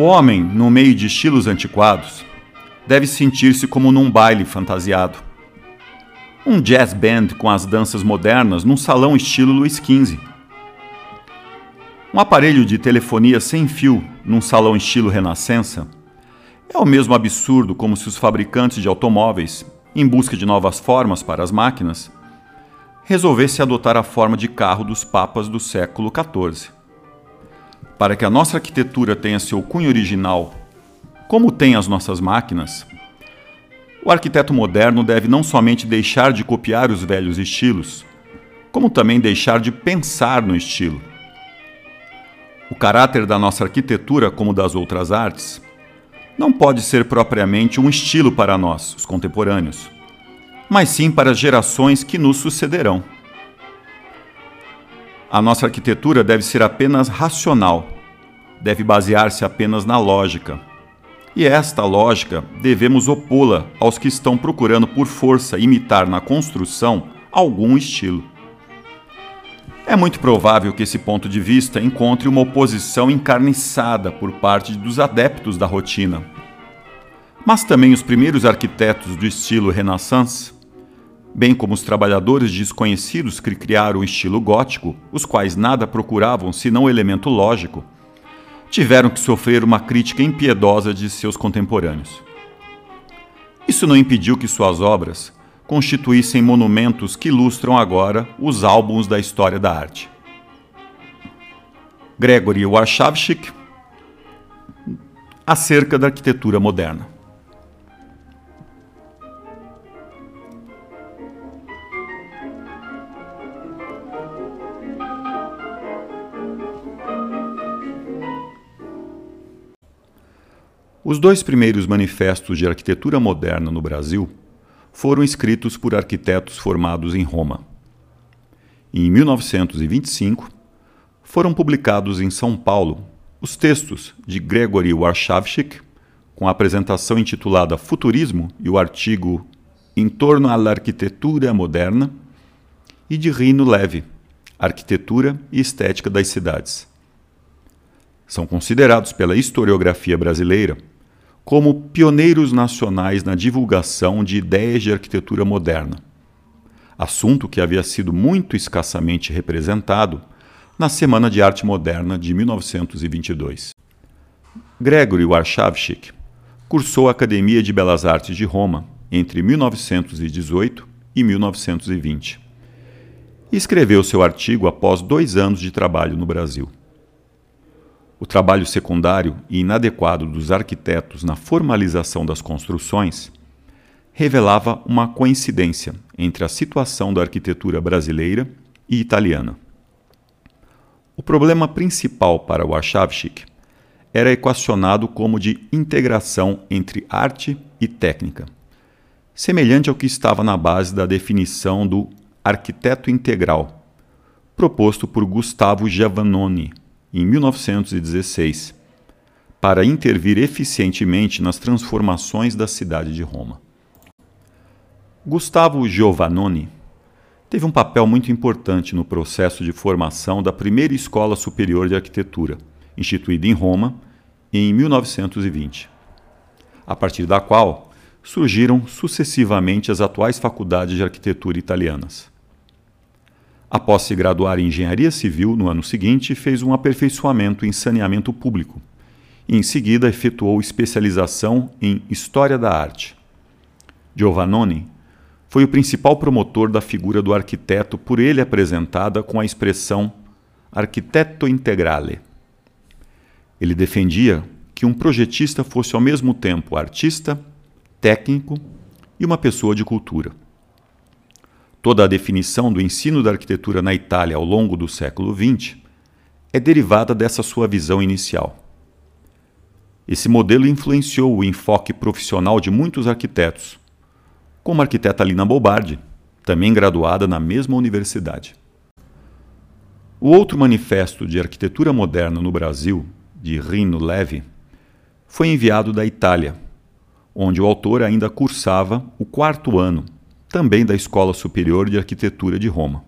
O homem, no meio de estilos antiquados, deve sentir-se como num baile fantasiado. Um jazz band com as danças modernas num salão estilo Luiz XV. Um aparelho de telefonia sem fio num salão estilo Renascença é o mesmo absurdo como se os fabricantes de automóveis, em busca de novas formas para as máquinas, resolvessem adotar a forma de carro dos papas do século XIV para que a nossa arquitetura tenha seu cunho original, como tem as nossas máquinas, o arquiteto moderno deve não somente deixar de copiar os velhos estilos, como também deixar de pensar no estilo. O caráter da nossa arquitetura, como das outras artes, não pode ser propriamente um estilo para nós, os contemporâneos, mas sim para as gerações que nos sucederão. A nossa arquitetura deve ser apenas racional, deve basear-se apenas na lógica. E esta lógica devemos opô-la aos que estão procurando por força imitar na construção algum estilo. É muito provável que esse ponto de vista encontre uma oposição encarniçada por parte dos adeptos da rotina. Mas também os primeiros arquitetos do estilo Renaissance bem como os trabalhadores desconhecidos que criaram o estilo gótico, os quais nada procuravam senão o elemento lógico, tiveram que sofrer uma crítica impiedosa de seus contemporâneos. Isso não impediu que suas obras constituíssem monumentos que ilustram agora os álbuns da história da arte. Gregory Warshawski, acerca da arquitetura moderna. Os dois primeiros manifestos de arquitetura moderna no Brasil foram escritos por arquitetos formados em Roma. Em 1925, foram publicados em São Paulo os textos de Gregory Warshawski, com a apresentação intitulada Futurismo e o artigo Em torno à arquitetura moderna, e de Rino Leve, Arquitetura e Estética das Cidades. São considerados pela historiografia brasileira como pioneiros nacionais na divulgação de ideias de arquitetura moderna, assunto que havia sido muito escassamente representado na Semana de Arte Moderna de 1922. Gregory Warshawski cursou a Academia de Belas Artes de Roma entre 1918 e 1920 e escreveu seu artigo após dois anos de trabalho no Brasil. O trabalho secundário e inadequado dos arquitetos na formalização das construções revelava uma coincidência entre a situação da arquitetura brasileira e italiana. O problema principal para Warshawski era equacionado como de integração entre arte e técnica, semelhante ao que estava na base da definição do arquiteto integral, proposto por Gustavo Giovannoni em 1916, para intervir eficientemente nas transformações da cidade de Roma. Gustavo Giovannoni teve um papel muito importante no processo de formação da primeira Escola Superior de Arquitetura, instituída em Roma em 1920, a partir da qual surgiram sucessivamente as atuais faculdades de arquitetura italianas. Após se graduar em engenharia civil no ano seguinte, fez um aperfeiçoamento em saneamento público. Em seguida, efetuou especialização em história da arte, Giovannoni, foi o principal promotor da figura do arquiteto por ele apresentada com a expressão arquiteto integrale. Ele defendia que um projetista fosse ao mesmo tempo artista, técnico e uma pessoa de cultura. Toda a definição do ensino da arquitetura na Itália ao longo do século XX é derivada dessa sua visão inicial. Esse modelo influenciou o enfoque profissional de muitos arquitetos, como a arquiteta Lina Bobardi, também graduada na mesma universidade. O outro manifesto de arquitetura moderna no Brasil, de Rino Levi, foi enviado da Itália, onde o autor ainda cursava o quarto ano, também da Escola Superior de Arquitetura de Roma.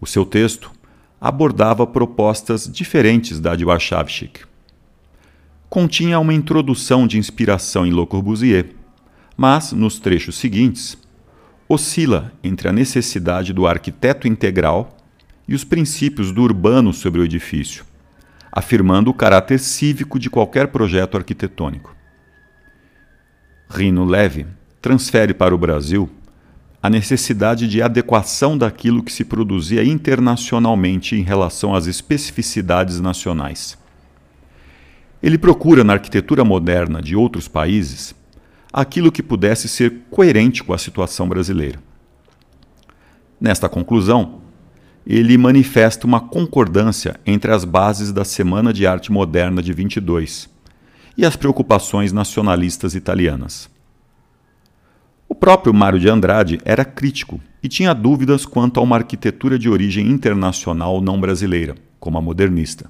O seu texto abordava propostas diferentes da de Warszawski. Continha uma introdução de inspiração em Le Corbusier, mas, nos trechos seguintes, oscila entre a necessidade do arquiteto integral e os princípios do urbano sobre o edifício, afirmando o caráter cívico de qualquer projeto arquitetônico. Rino Leve transfere para o Brasil a necessidade de adequação daquilo que se produzia internacionalmente em relação às especificidades nacionais. Ele procura na arquitetura moderna de outros países aquilo que pudesse ser coerente com a situação brasileira. Nesta conclusão, ele manifesta uma concordância entre as bases da Semana de Arte Moderna de 22 e as preocupações nacionalistas italianas. O próprio Mário de Andrade era crítico e tinha dúvidas quanto a uma arquitetura de origem internacional não brasileira, como a modernista.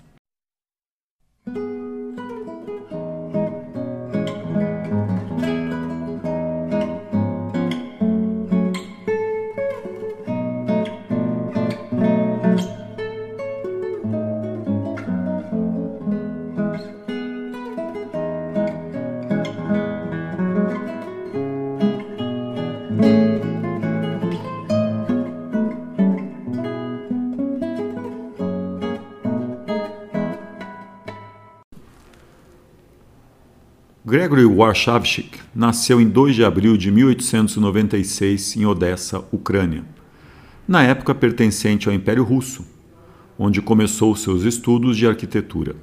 Gregory Warshawski nasceu em 2 de abril de 1896 em Odessa, Ucrânia, na época pertencente ao Império Russo, onde começou seus estudos de arquitetura.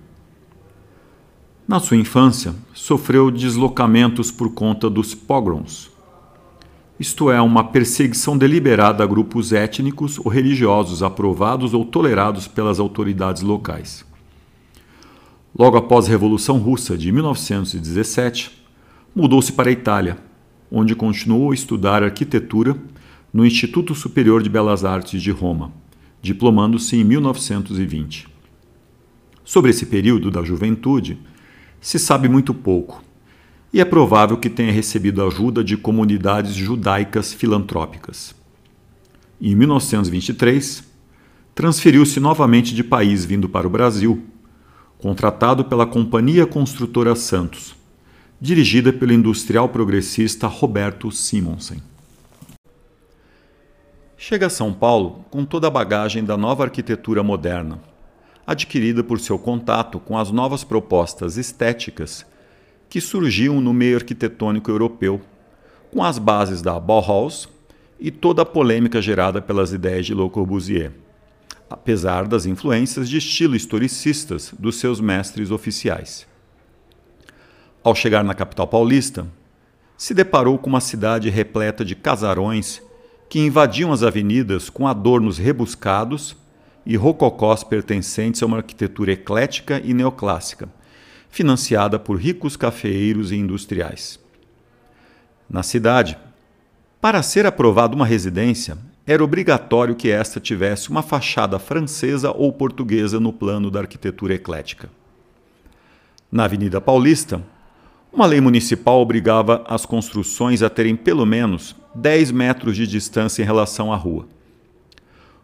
Na sua infância, sofreu deslocamentos por conta dos pogroms, isto é, uma perseguição deliberada a grupos étnicos ou religiosos aprovados ou tolerados pelas autoridades locais. Logo após a Revolução Russa de 1917, mudou-se para a Itália, onde continuou a estudar arquitetura no Instituto Superior de Belas Artes de Roma, diplomando-se em 1920. Sobre esse período da juventude, se sabe muito pouco, e é provável que tenha recebido ajuda de comunidades judaicas filantrópicas. Em 1923, transferiu-se novamente de país vindo para o Brasil contratado pela Companhia Construtora Santos, dirigida pelo industrial progressista Roberto Simonsen. Chega a São Paulo com toda a bagagem da nova arquitetura moderna, adquirida por seu contato com as novas propostas estéticas que surgiam no meio arquitetônico europeu, com as bases da Bauhaus e toda a polêmica gerada pelas ideias de Le Corbusier apesar das influências de estilo historicistas dos seus mestres oficiais. Ao chegar na capital paulista, se deparou com uma cidade repleta de casarões que invadiam as avenidas com adornos rebuscados e rococós pertencentes a uma arquitetura eclética e neoclássica, financiada por ricos cafeeiros e industriais. Na cidade, para ser aprovada uma residência, era obrigatório que esta tivesse uma fachada francesa ou portuguesa no plano da arquitetura eclética. Na Avenida Paulista, uma lei municipal obrigava as construções a terem pelo menos 10 metros de distância em relação à rua.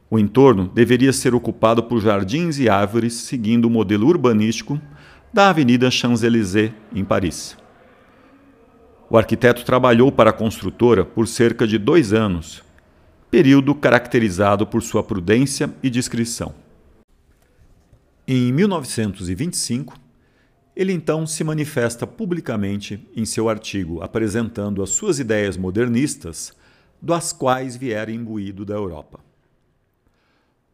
O entorno deveria ser ocupado por jardins e árvores seguindo o modelo urbanístico da Avenida Champs-Élysées, em Paris. O arquiteto trabalhou para a construtora por cerca de dois anos período caracterizado por sua prudência e discrição. Em 1925, Ele então se manifesta publicamente em seu artigo, apresentando as suas ideias modernistas, das quais viera imbuído da Europa.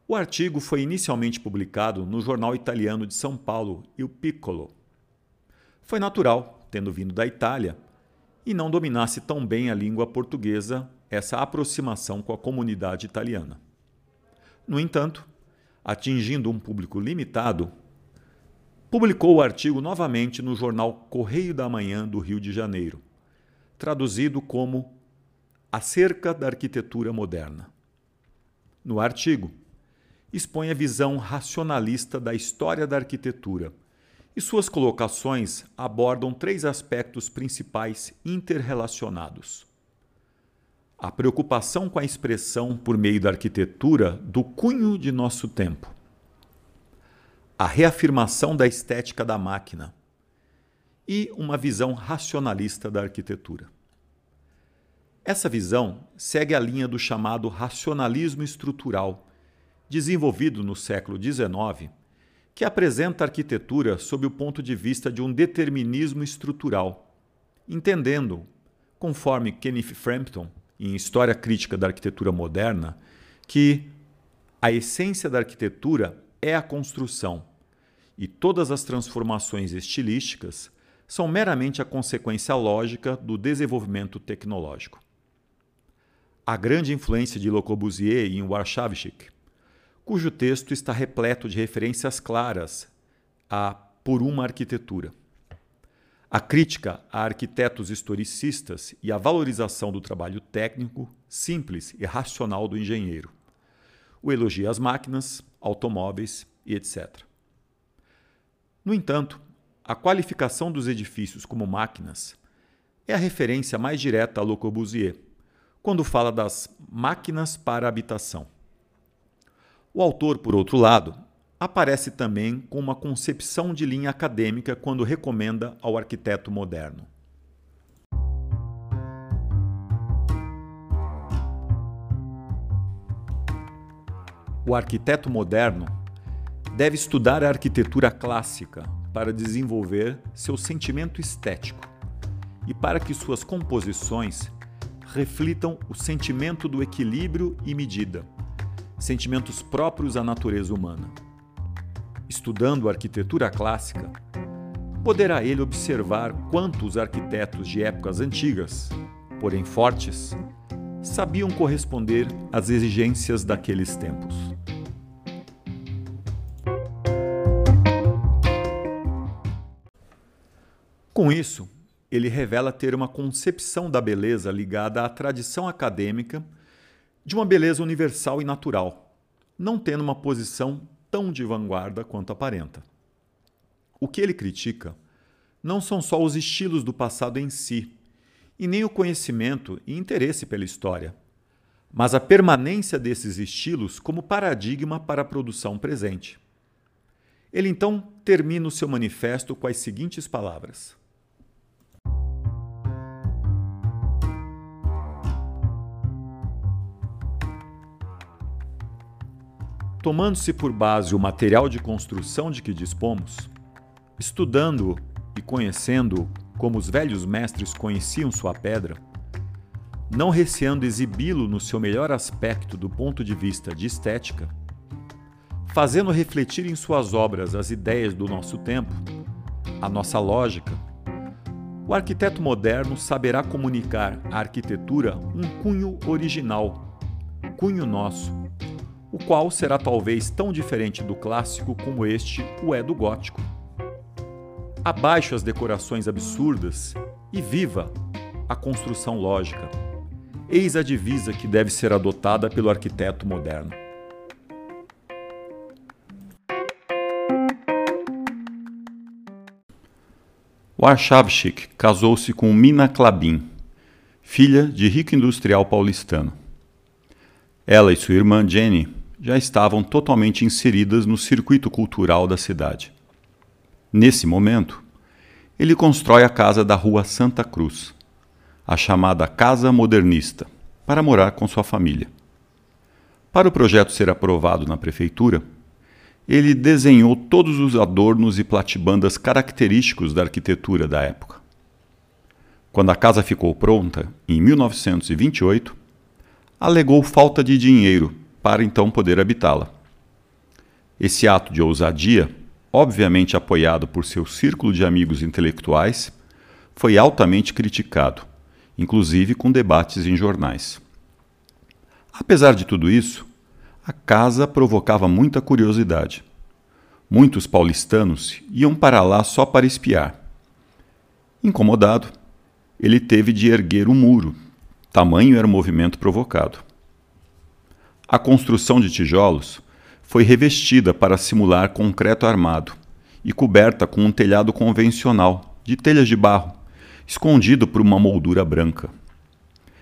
O artigo foi inicialmente publicado no jornal italiano de São Paulo, Il Piccolo. Foi natural, tendo vindo da Itália, e não dominasse tão bem a língua portuguesa, essa aproximação com a comunidade italiana. No entanto, atingindo um público limitado, publicou o artigo novamente no jornal Correio da Manhã do Rio de Janeiro, traduzido como Acerca da Arquitetura Moderna. No artigo, expõe a visão racionalista da história da arquitetura e suas colocações abordam três aspectos principais interrelacionados. A preocupação com a expressão por meio da arquitetura do cunho de nosso tempo. A reafirmação da estética da máquina. E uma visão racionalista da arquitetura. Essa visão segue a linha do chamado racionalismo estrutural, desenvolvido no século XIX que apresenta a arquitetura sob o ponto de vista de um determinismo estrutural, entendendo, conforme Kenneth Frampton, em História Crítica da Arquitetura Moderna, que a essência da arquitetura é a construção e todas as transformações estilísticas são meramente a consequência lógica do desenvolvimento tecnológico. A grande influência de Le Corbusier em Warszawski cujo texto está repleto de referências claras a por uma arquitetura. A crítica a arquitetos historicistas e a valorização do trabalho técnico, simples e racional do engenheiro. O elogio às máquinas, automóveis e etc. No entanto, a qualificação dos edifícios como máquinas é a referência mais direta a Le Corbusier, quando fala das máquinas para habitação. O autor, por outro lado, aparece também com uma concepção de linha acadêmica quando recomenda ao arquiteto moderno. O arquiteto moderno deve estudar a arquitetura clássica para desenvolver seu sentimento estético e para que suas composições reflitam o sentimento do equilíbrio e medida sentimentos próprios à natureza humana. Estudando arquitetura clássica, poderá ele observar quanto os arquitetos de épocas antigas, porém fortes, sabiam corresponder às exigências daqueles tempos. Com isso, ele revela ter uma concepção da beleza ligada à tradição acadêmica de uma beleza universal e natural, não tendo uma posição tão de vanguarda quanto aparenta. O que ele critica não são só os estilos do passado em si, e nem o conhecimento e interesse pela história, mas a permanência desses estilos como paradigma para a produção presente. Ele então termina o seu manifesto com as seguintes palavras: Tomando-se por base o material de construção de que dispomos, estudando e conhecendo como os velhos mestres conheciam sua pedra, não receando exibi-lo no seu melhor aspecto do ponto de vista de estética, fazendo refletir em suas obras as ideias do nosso tempo, a nossa lógica, o arquiteto moderno saberá comunicar à arquitetura um cunho original, cunho nosso, o qual será talvez tão diferente do clássico como este o é do gótico. Abaixo as decorações absurdas e viva a construção lógica. Eis a divisa que deve ser adotada pelo arquiteto moderno. Warszawski casou-se com Mina Klabin, filha de rico industrial paulistano. Ela e sua irmã Jenny já estavam totalmente inseridas no circuito cultural da cidade. Nesse momento, ele constrói a casa da Rua Santa Cruz, a chamada Casa Modernista, para morar com sua família. Para o projeto ser aprovado na prefeitura, ele desenhou todos os adornos e platibandas característicos da arquitetura da época. Quando a casa ficou pronta, em 1928, alegou falta de dinheiro para então poder habitá-la. Esse ato de ousadia, obviamente apoiado por seu círculo de amigos intelectuais, foi altamente criticado, inclusive com debates em jornais. Apesar de tudo isso, a casa provocava muita curiosidade. Muitos paulistanos iam para lá só para espiar. Incomodado, ele teve de erguer um muro, tamanho era o movimento provocado. A construção de tijolos foi revestida para simular concreto armado e coberta com um telhado convencional, de telhas de barro, escondido por uma moldura branca.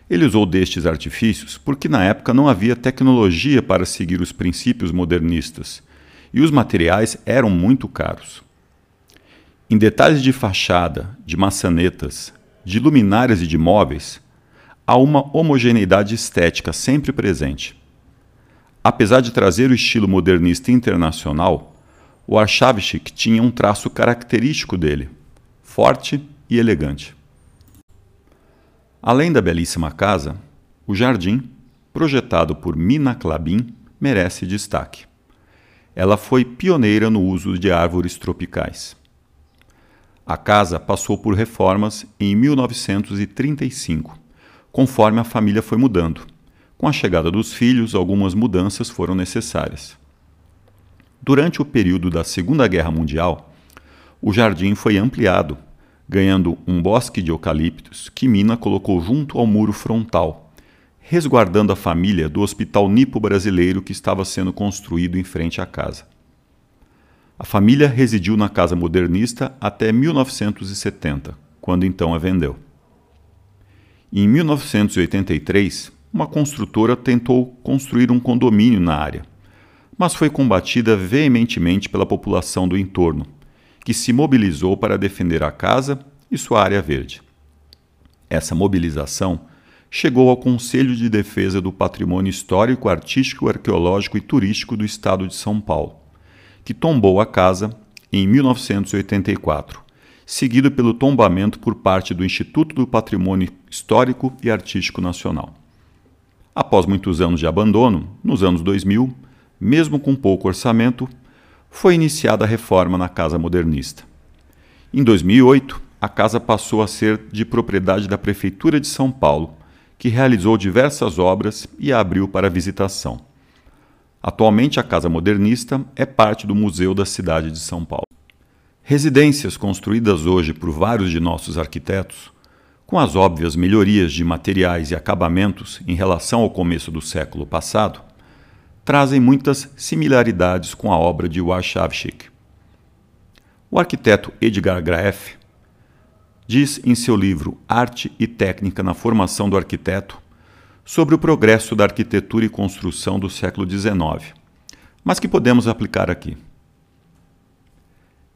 Ele usou destes artifícios porque na época não havia tecnologia para seguir os princípios modernistas e os materiais eram muito caros. Em detalhes de fachada, de maçanetas, de luminárias e de móveis, há uma homogeneidade estética sempre presente. Apesar de trazer o estilo modernista internacional, o Archavchik tinha um traço característico dele, forte e elegante. Além da belíssima casa, o jardim, projetado por Mina Klabin, merece destaque. Ela foi pioneira no uso de árvores tropicais. A casa passou por reformas em 1935, conforme a família foi mudando. Com a chegada dos filhos, algumas mudanças foram necessárias. Durante o período da Segunda Guerra Mundial, o jardim foi ampliado ganhando um bosque de eucaliptos que Mina colocou junto ao muro frontal, resguardando a família do hospital nipo brasileiro que estava sendo construído em frente à casa. A família residiu na casa modernista até 1970, quando então a vendeu. Em 1983, uma construtora tentou construir um condomínio na área, mas foi combatida veementemente pela população do entorno que se mobilizou para defender a casa e sua área verde. Essa mobilização chegou ao Conselho de Defesa do Patrimônio Histórico, Artístico, Arqueológico e Turístico do Estado de São Paulo, que tombou a casa em 1984, seguido pelo tombamento por parte do Instituto do Patrimônio Histórico e Artístico Nacional. Após muitos anos de abandono, nos anos 2000, mesmo com pouco orçamento, foi iniciada a reforma na Casa Modernista. Em 2008, a casa passou a ser de propriedade da Prefeitura de São Paulo, que realizou diversas obras e a abriu para visitação. Atualmente, a Casa Modernista é parte do Museu da Cidade de São Paulo. Residências construídas hoje por vários de nossos arquitetos, com as óbvias melhorias de materiais e acabamentos em relação ao começo do século passado, trazem muitas similaridades com a obra de Warshawski. O arquiteto Edgar Graeff diz em seu livro Arte e Técnica na Formação do Arquiteto sobre o progresso da arquitetura e construção do século XIX, mas que podemos aplicar aqui.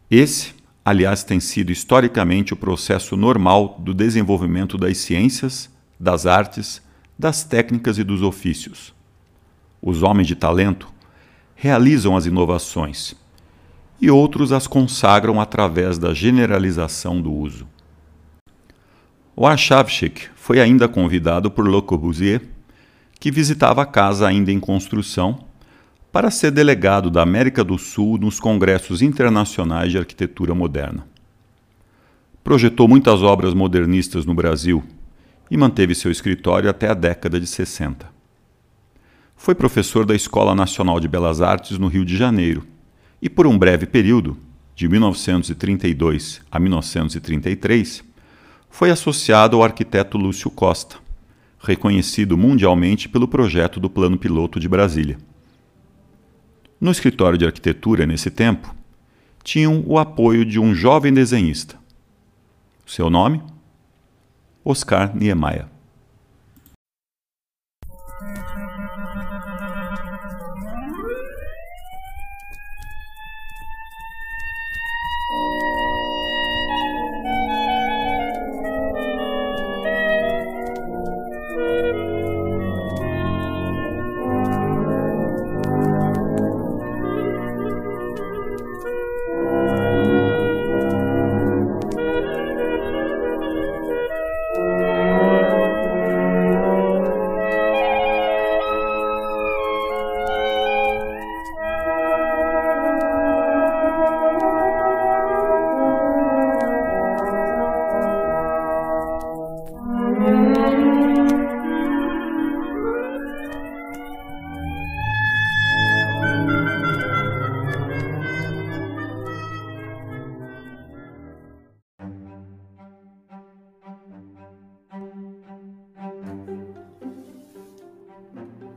Esse, aliás, tem sido historicamente o processo normal do desenvolvimento das ciências, das artes, das técnicas e dos ofícios os homens de talento, realizam as inovações e outros as consagram através da generalização do uso. O Archavchik foi ainda convidado por Le Corbusier, que visitava a casa ainda em construção, para ser delegado da América do Sul nos congressos internacionais de arquitetura moderna. Projetou muitas obras modernistas no Brasil e manteve seu escritório até a década de 60. Foi professor da Escola Nacional de Belas Artes no Rio de Janeiro e, por um breve período, de 1932 a 1933, foi associado ao arquiteto Lúcio Costa, reconhecido mundialmente pelo projeto do Plano Piloto de Brasília. No escritório de arquitetura, nesse tempo, tinham o apoio de um jovem desenhista. Seu nome? Oscar Niemeyer.